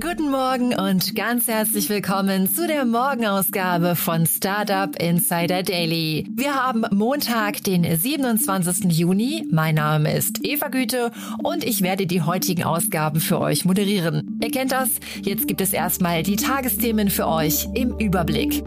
Guten Morgen und ganz herzlich willkommen zu der Morgenausgabe von Startup Insider Daily. Wir haben Montag, den 27. Juni. Mein Name ist Eva Güte und ich werde die heutigen Ausgaben für euch moderieren. Ihr kennt das, jetzt gibt es erstmal die Tagesthemen für euch im Überblick.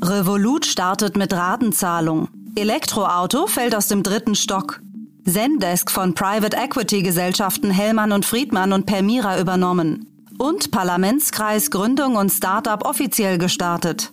Revolut startet mit Ratenzahlung. Elektroauto fällt aus dem dritten Stock. Zendesk von Private Equity Gesellschaften Hellmann und Friedmann und Permira übernommen. Und Parlamentskreis Gründung und Startup offiziell gestartet.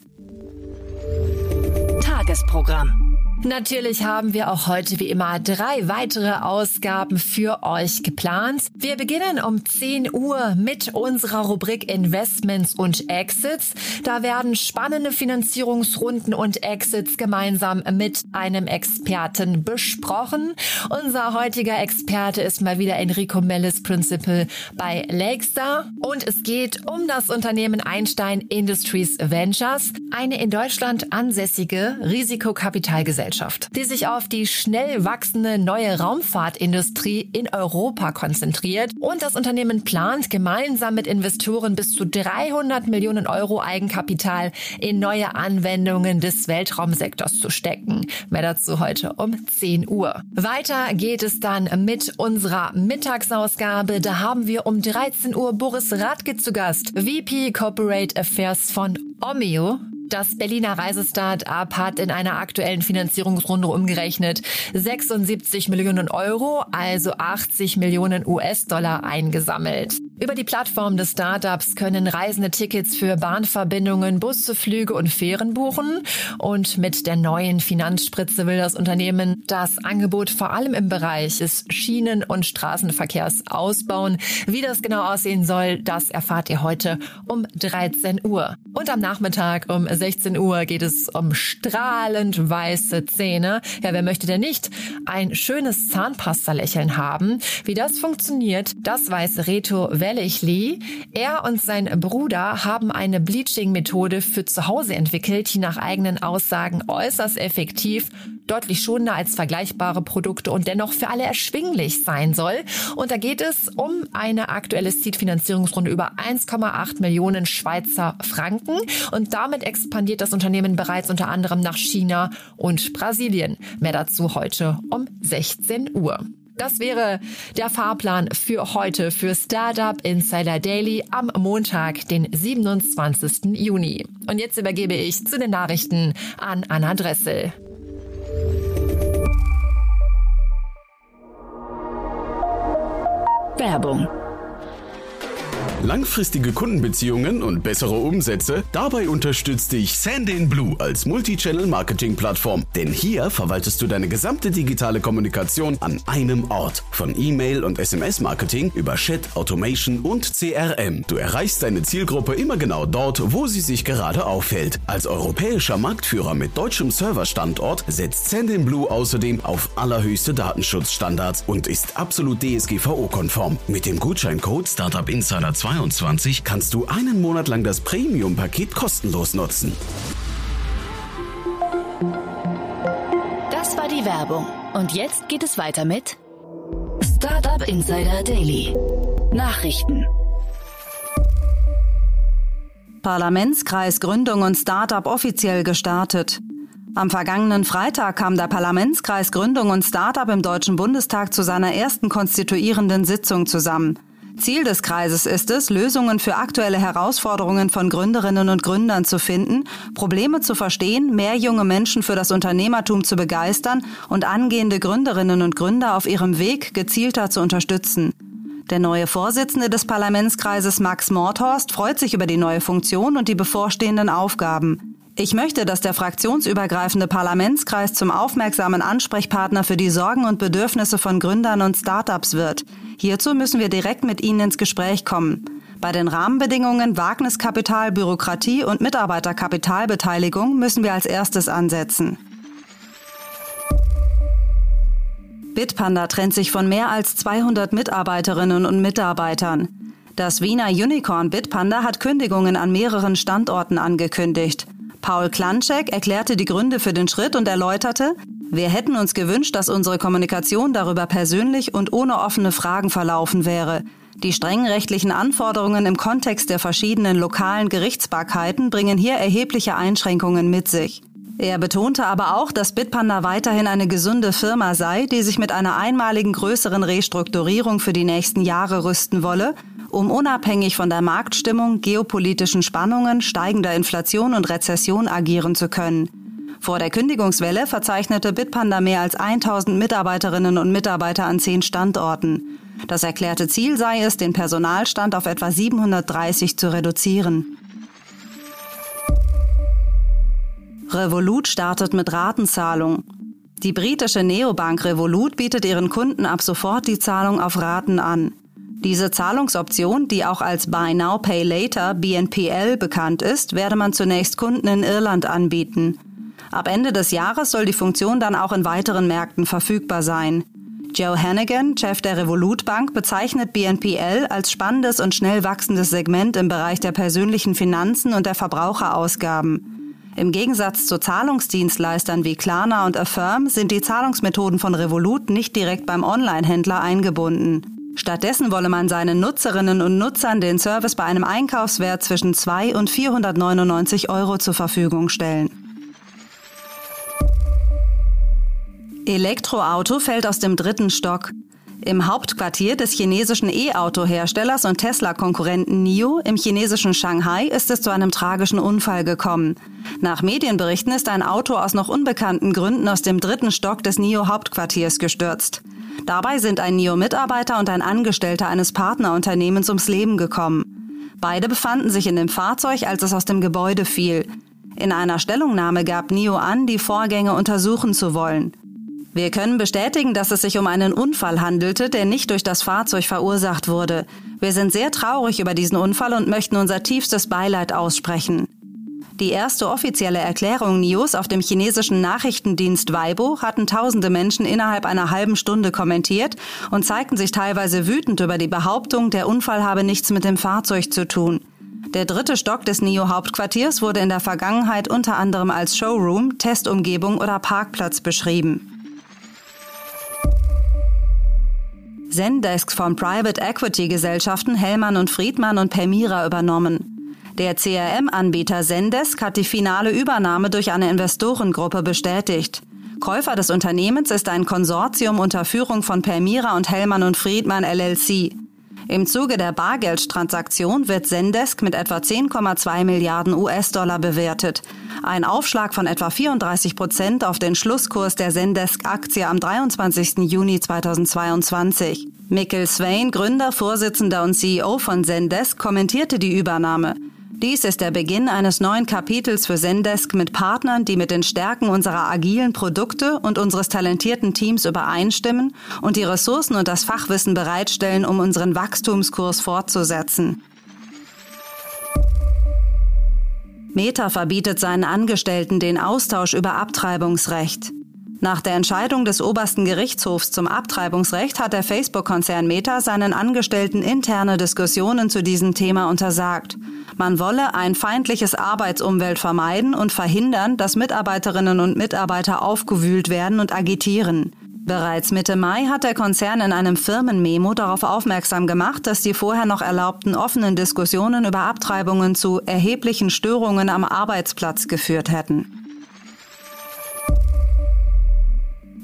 Tagesprogramm. Natürlich haben wir auch heute wie immer drei weitere Ausgaben für euch geplant. Wir beginnen um 10 Uhr mit unserer Rubrik Investments und Exits. Da werden spannende Finanzierungsrunden und Exits gemeinsam mit einem Experten besprochen. Unser heutiger Experte ist mal wieder Enrico Mellis Principal bei Lakestar und es geht um das Unternehmen Einstein Industries Ventures, eine in Deutschland ansässige Risikokapitalgesellschaft. Gesellschaft, die sich auf die schnell wachsende neue Raumfahrtindustrie in Europa konzentriert und das Unternehmen plant, gemeinsam mit Investoren bis zu 300 Millionen Euro Eigenkapital in neue Anwendungen des Weltraumsektors zu stecken. Mehr dazu heute um 10 Uhr. Weiter geht es dann mit unserer Mittagsausgabe. Da haben wir um 13 Uhr Boris Radke zu Gast, VP Corporate Affairs von Omeo das Berliner Reisestart-up hat in einer aktuellen Finanzierungsrunde umgerechnet 76 Millionen Euro, also 80 Millionen US-Dollar eingesammelt. Über die Plattform des Startups können Reisende Tickets für Bahnverbindungen, Busse, Flüge und Fähren buchen. Und mit der neuen Finanzspritze will das Unternehmen das Angebot vor allem im Bereich des Schienen- und Straßenverkehrs ausbauen. Wie das genau aussehen soll, das erfahrt ihr heute um 13 Uhr. Und am Nachmittag um 16 Uhr geht es um strahlend weiße Zähne. Ja, wer möchte denn nicht ein schönes Zahnpasta-Lächeln haben? Wie das funktioniert, das weiß Reto Wellichli. Er und sein Bruder haben eine Bleaching-Methode für zu Hause entwickelt, die nach eigenen Aussagen äußerst effektiv, deutlich schonender als vergleichbare Produkte und dennoch für alle erschwinglich sein soll. Und da geht es um eine aktuelle Seed-Finanzierungsrunde über 1,8 Millionen Schweizer Franken. Und damit expandiert das Unternehmen bereits unter anderem nach China und Brasilien. Mehr dazu heute um 16 Uhr. Das wäre der Fahrplan für heute für Startup Insider Daily am Montag, den 27. Juni. Und jetzt übergebe ich zu den Nachrichten an Anna Dressel. Werbung Langfristige Kundenbeziehungen und bessere Umsätze? Dabei unterstützt dich Sandin Blue als Multichannel-Marketing-Plattform. Denn hier verwaltest du deine gesamte digitale Kommunikation an einem Ort. Von E-Mail und SMS-Marketing über Chat, Automation und CRM. Du erreichst deine Zielgruppe immer genau dort, wo sie sich gerade aufhält. Als europäischer Marktführer mit deutschem Serverstandort setzt Sandin Blue außerdem auf allerhöchste Datenschutzstandards und ist absolut DSGVO-konform. Mit dem Gutscheincode Startup Insider 2 2022 kannst du einen Monat lang das Premium-Paket kostenlos nutzen. Das war die Werbung. Und jetzt geht es weiter mit Startup Insider Daily. Nachrichten. Parlamentskreis Gründung und Startup offiziell gestartet. Am vergangenen Freitag kam der Parlamentskreis Gründung und Startup im Deutschen Bundestag zu seiner ersten konstituierenden Sitzung zusammen. Ziel des Kreises ist es, Lösungen für aktuelle Herausforderungen von Gründerinnen und Gründern zu finden, Probleme zu verstehen, mehr junge Menschen für das Unternehmertum zu begeistern und angehende Gründerinnen und Gründer auf ihrem Weg gezielter zu unterstützen. Der neue Vorsitzende des Parlamentskreises Max Mordhorst freut sich über die neue Funktion und die bevorstehenden Aufgaben. Ich möchte, dass der fraktionsübergreifende Parlamentskreis zum aufmerksamen Ansprechpartner für die Sorgen und Bedürfnisse von Gründern und Startups wird. Hierzu müssen wir direkt mit Ihnen ins Gespräch kommen. Bei den Rahmenbedingungen Wagniskapital, Bürokratie und Mitarbeiterkapitalbeteiligung müssen wir als erstes ansetzen. Bitpanda trennt sich von mehr als 200 Mitarbeiterinnen und Mitarbeitern. Das Wiener Unicorn Bitpanda hat Kündigungen an mehreren Standorten angekündigt. Paul Klanczek erklärte die Gründe für den Schritt und erläuterte, wir hätten uns gewünscht, dass unsere Kommunikation darüber persönlich und ohne offene Fragen verlaufen wäre. Die strengen rechtlichen Anforderungen im Kontext der verschiedenen lokalen Gerichtsbarkeiten bringen hier erhebliche Einschränkungen mit sich. Er betonte aber auch, dass Bitpanda weiterhin eine gesunde Firma sei, die sich mit einer einmaligen größeren Restrukturierung für die nächsten Jahre rüsten wolle, um unabhängig von der Marktstimmung, geopolitischen Spannungen, steigender Inflation und Rezession agieren zu können. Vor der Kündigungswelle verzeichnete Bitpanda mehr als 1000 Mitarbeiterinnen und Mitarbeiter an zehn Standorten. Das erklärte Ziel sei es, den Personalstand auf etwa 730 zu reduzieren. Revolut startet mit Ratenzahlung. Die britische Neobank Revolut bietet ihren Kunden ab sofort die Zahlung auf Raten an. Diese Zahlungsoption, die auch als Buy Now Pay Later BNPL bekannt ist, werde man zunächst Kunden in Irland anbieten. Ab Ende des Jahres soll die Funktion dann auch in weiteren Märkten verfügbar sein. Joe Hannigan, Chef der Revolut Bank, bezeichnet BNPL als spannendes und schnell wachsendes Segment im Bereich der persönlichen Finanzen und der Verbraucherausgaben. Im Gegensatz zu Zahlungsdienstleistern wie Klarna und Affirm sind die Zahlungsmethoden von Revolut nicht direkt beim Online-Händler eingebunden. Stattdessen wolle man seinen Nutzerinnen und Nutzern den Service bei einem Einkaufswert zwischen 2 und 499 Euro zur Verfügung stellen. Elektroauto fällt aus dem dritten Stock. Im Hauptquartier des chinesischen E-Auto-Herstellers und Tesla-Konkurrenten NIO im chinesischen Shanghai ist es zu einem tragischen Unfall gekommen. Nach Medienberichten ist ein Auto aus noch unbekannten Gründen aus dem dritten Stock des NIO-Hauptquartiers gestürzt. Dabei sind ein NIO-Mitarbeiter und ein Angestellter eines Partnerunternehmens ums Leben gekommen. Beide befanden sich in dem Fahrzeug, als es aus dem Gebäude fiel. In einer Stellungnahme gab NIO an, die Vorgänge untersuchen zu wollen. Wir können bestätigen, dass es sich um einen Unfall handelte, der nicht durch das Fahrzeug verursacht wurde. Wir sind sehr traurig über diesen Unfall und möchten unser tiefstes Beileid aussprechen. Die erste offizielle Erklärung News auf dem chinesischen Nachrichtendienst Weibo hatten tausende Menschen innerhalb einer halben Stunde kommentiert und zeigten sich teilweise wütend über die Behauptung, der Unfall habe nichts mit dem Fahrzeug zu tun. Der dritte Stock des NIO-Hauptquartiers wurde in der Vergangenheit unter anderem als Showroom, Testumgebung oder Parkplatz beschrieben. Zendesk von Private Equity Gesellschaften Hellmann und Friedmann und Permira übernommen. Der CRM-Anbieter Zendesk hat die finale Übernahme durch eine Investorengruppe bestätigt. Käufer des Unternehmens ist ein Konsortium unter Führung von Permira und Hellmann und Friedmann LLC. Im Zuge der Bargeldtransaktion wird Zendesk mit etwa 10,2 Milliarden US-Dollar bewertet. Ein Aufschlag von etwa 34 Prozent auf den Schlusskurs der Zendesk-Aktie am 23. Juni 2022. Mikkel Swain, Gründer, Vorsitzender und CEO von Zendesk, kommentierte die Übernahme. Dies ist der Beginn eines neuen Kapitels für Zendesk mit Partnern, die mit den Stärken unserer agilen Produkte und unseres talentierten Teams übereinstimmen und die Ressourcen und das Fachwissen bereitstellen, um unseren Wachstumskurs fortzusetzen. Meta verbietet seinen Angestellten den Austausch über Abtreibungsrecht. Nach der Entscheidung des obersten Gerichtshofs zum Abtreibungsrecht hat der Facebook-Konzern Meta seinen Angestellten interne Diskussionen zu diesem Thema untersagt. Man wolle ein feindliches Arbeitsumwelt vermeiden und verhindern, dass Mitarbeiterinnen und Mitarbeiter aufgewühlt werden und agitieren. Bereits Mitte Mai hat der Konzern in einem Firmenmemo darauf aufmerksam gemacht, dass die vorher noch erlaubten offenen Diskussionen über Abtreibungen zu erheblichen Störungen am Arbeitsplatz geführt hätten.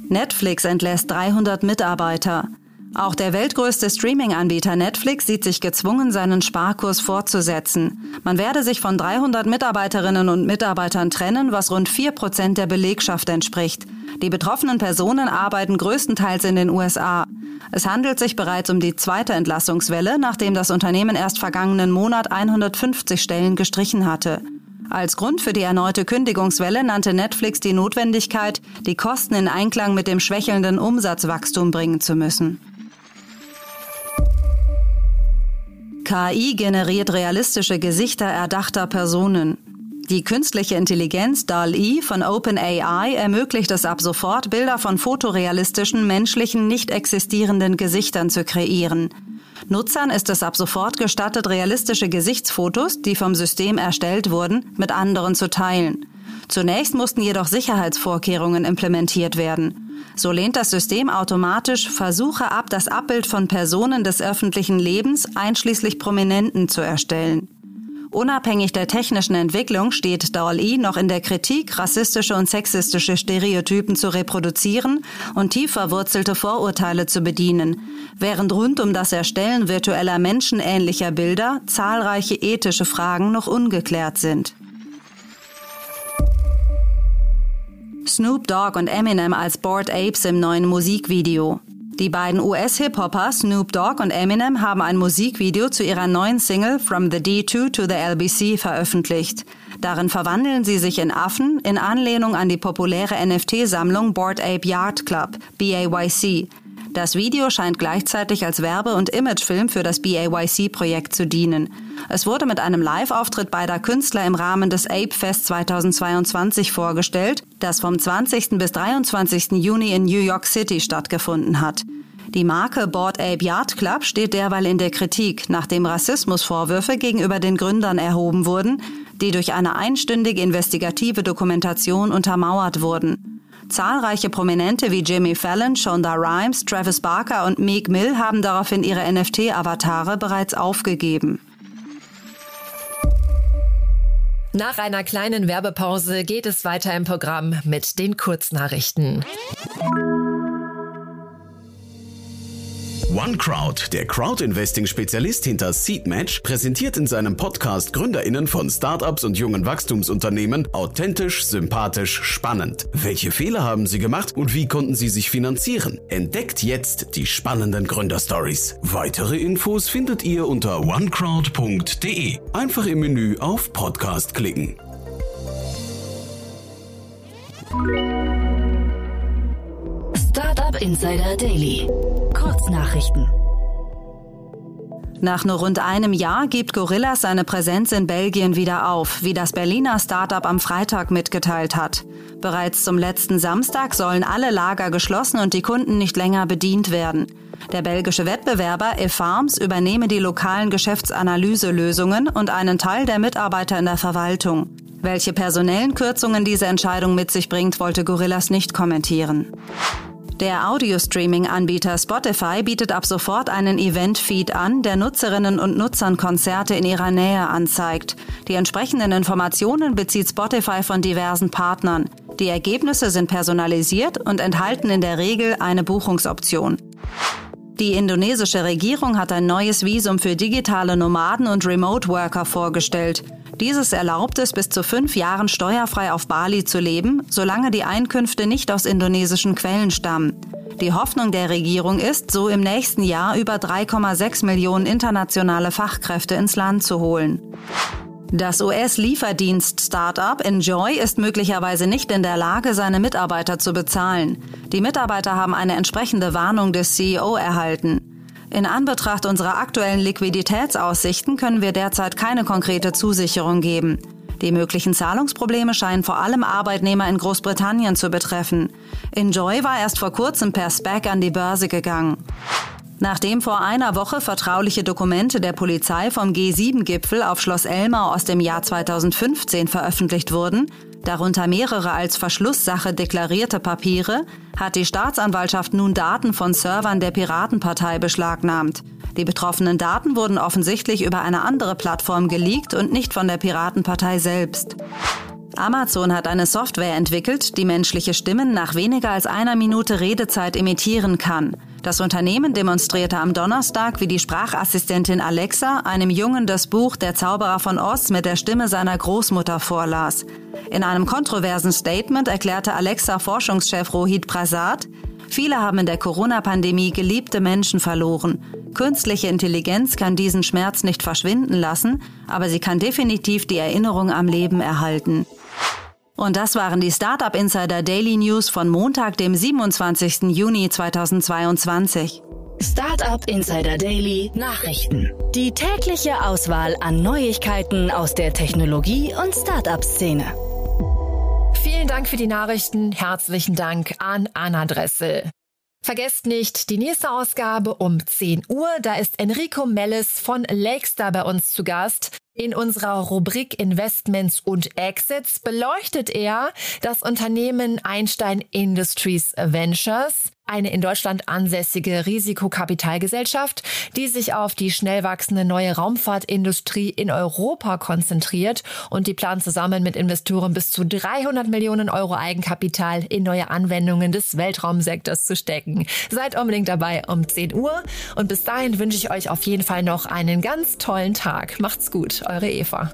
Netflix entlässt 300 Mitarbeiter. Auch der weltgrößte Streaming-Anbieter Netflix sieht sich gezwungen, seinen Sparkurs fortzusetzen. Man werde sich von 300 Mitarbeiterinnen und Mitarbeitern trennen, was rund 4 Prozent der Belegschaft entspricht. Die betroffenen Personen arbeiten größtenteils in den USA. Es handelt sich bereits um die zweite Entlassungswelle, nachdem das Unternehmen erst vergangenen Monat 150 Stellen gestrichen hatte. Als Grund für die erneute Kündigungswelle nannte Netflix die Notwendigkeit, die Kosten in Einklang mit dem schwächelnden Umsatzwachstum bringen zu müssen. KI generiert realistische Gesichter erdachter Personen. Die künstliche Intelligenz DAL-E von OpenAI ermöglicht es ab sofort, Bilder von fotorealistischen, menschlichen, nicht existierenden Gesichtern zu kreieren. Nutzern ist es ab sofort gestattet, realistische Gesichtsfotos, die vom System erstellt wurden, mit anderen zu teilen. Zunächst mussten jedoch Sicherheitsvorkehrungen implementiert werden. So lehnt das System automatisch Versuche ab, das Abbild von Personen des öffentlichen Lebens, einschließlich Prominenten, zu erstellen. Unabhängig der technischen Entwicklung steht DAL-E noch in der Kritik, rassistische und sexistische Stereotypen zu reproduzieren und tief verwurzelte Vorurteile zu bedienen, während rund um das Erstellen virtueller menschenähnlicher Bilder zahlreiche ethische Fragen noch ungeklärt sind. Snoop Dogg und Eminem als Bored Apes im neuen Musikvideo. Die beiden US-Hip-Hopper Snoop Dogg und Eminem haben ein Musikvideo zu ihrer neuen Single From the D2 to the LBC veröffentlicht. Darin verwandeln sie sich in Affen in Anlehnung an die populäre NFT-Sammlung Board Ape Yard Club, BAYC. Das Video scheint gleichzeitig als Werbe- und Imagefilm für das BAYC-Projekt zu dienen. Es wurde mit einem Live-Auftritt beider Künstler im Rahmen des Ape Fest 2022 vorgestellt, das vom 20. bis 23. Juni in New York City stattgefunden hat. Die Marke Board Ape Yard Club steht derweil in der Kritik, nachdem Rassismusvorwürfe gegenüber den Gründern erhoben wurden, die durch eine einstündige investigative Dokumentation untermauert wurden. Zahlreiche Prominente wie Jimmy Fallon, Shonda Rhimes, Travis Barker und Meek Mill haben daraufhin ihre NFT-Avatare bereits aufgegeben. Nach einer kleinen Werbepause geht es weiter im Programm mit den Kurznachrichten. OneCrowd, der Crowd-Investing-Spezialist hinter SeedMatch, präsentiert in seinem Podcast GründerInnen von Startups und jungen Wachstumsunternehmen authentisch, sympathisch, spannend. Welche Fehler haben sie gemacht und wie konnten sie sich finanzieren? Entdeckt jetzt die spannenden Gründerstories. Weitere Infos findet ihr unter onecrowd.de. Einfach im Menü auf Podcast klicken. Startup Insider Daily. Kurznachrichten. Nach nur rund einem Jahr gibt Gorillas seine Präsenz in Belgien wieder auf, wie das Berliner Startup am Freitag mitgeteilt hat. Bereits zum letzten Samstag sollen alle Lager geschlossen und die Kunden nicht länger bedient werden. Der belgische Wettbewerber eFarms übernehme die lokalen Geschäftsanalyselösungen und einen Teil der Mitarbeiter in der Verwaltung. Welche personellen Kürzungen diese Entscheidung mit sich bringt, wollte Gorillas nicht kommentieren. Der Audio-Streaming-Anbieter Spotify bietet ab sofort einen Event-Feed an, der Nutzerinnen und Nutzern Konzerte in ihrer Nähe anzeigt. Die entsprechenden Informationen bezieht Spotify von diversen Partnern. Die Ergebnisse sind personalisiert und enthalten in der Regel eine Buchungsoption. Die indonesische Regierung hat ein neues Visum für digitale Nomaden und Remote Worker vorgestellt. Dieses erlaubt es, bis zu fünf Jahren steuerfrei auf Bali zu leben, solange die Einkünfte nicht aus indonesischen Quellen stammen. Die Hoffnung der Regierung ist, so im nächsten Jahr über 3,6 Millionen internationale Fachkräfte ins Land zu holen. Das US-Lieferdienst-Startup Enjoy ist möglicherweise nicht in der Lage, seine Mitarbeiter zu bezahlen. Die Mitarbeiter haben eine entsprechende Warnung des CEO erhalten. In Anbetracht unserer aktuellen Liquiditätsaussichten können wir derzeit keine konkrete Zusicherung geben. Die möglichen Zahlungsprobleme scheinen vor allem Arbeitnehmer in Großbritannien zu betreffen. Enjoy war erst vor kurzem per SPAC an die Börse gegangen. Nachdem vor einer Woche vertrauliche Dokumente der Polizei vom G7-Gipfel auf Schloss Elmau aus dem Jahr 2015 veröffentlicht wurden, darunter mehrere als Verschlusssache deklarierte Papiere, hat die Staatsanwaltschaft nun Daten von Servern der Piratenpartei beschlagnahmt. Die betroffenen Daten wurden offensichtlich über eine andere Plattform geleakt und nicht von der Piratenpartei selbst. Amazon hat eine Software entwickelt, die menschliche Stimmen nach weniger als einer Minute Redezeit imitieren kann. Das Unternehmen demonstrierte am Donnerstag, wie die Sprachassistentin Alexa einem Jungen das Buch Der Zauberer von Oz mit der Stimme seiner Großmutter vorlas. In einem kontroversen Statement erklärte Alexa Forschungschef Rohit Prasad, Viele haben in der Corona-Pandemie geliebte Menschen verloren. Künstliche Intelligenz kann diesen Schmerz nicht verschwinden lassen, aber sie kann definitiv die Erinnerung am Leben erhalten. Und das waren die Startup Insider Daily News von Montag, dem 27. Juni 2022. Startup Insider Daily Nachrichten. Die tägliche Auswahl an Neuigkeiten aus der Technologie- und Startup-Szene. Vielen Dank für die Nachrichten. Herzlichen Dank an Anna Dressel. Vergesst nicht die nächste Ausgabe um 10 Uhr. Da ist Enrico Mellis von Lakestar bei uns zu Gast. In unserer Rubrik Investments und Exits beleuchtet er das Unternehmen Einstein Industries Ventures, eine in Deutschland ansässige Risikokapitalgesellschaft, die sich auf die schnell wachsende neue Raumfahrtindustrie in Europa konzentriert und die plant zusammen mit Investoren bis zu 300 Millionen Euro Eigenkapital in neue Anwendungen des Weltraumsektors zu stecken. Seid unbedingt dabei um 10 Uhr und bis dahin wünsche ich euch auf jeden Fall noch einen ganz tollen Tag. Macht's gut eure Eva.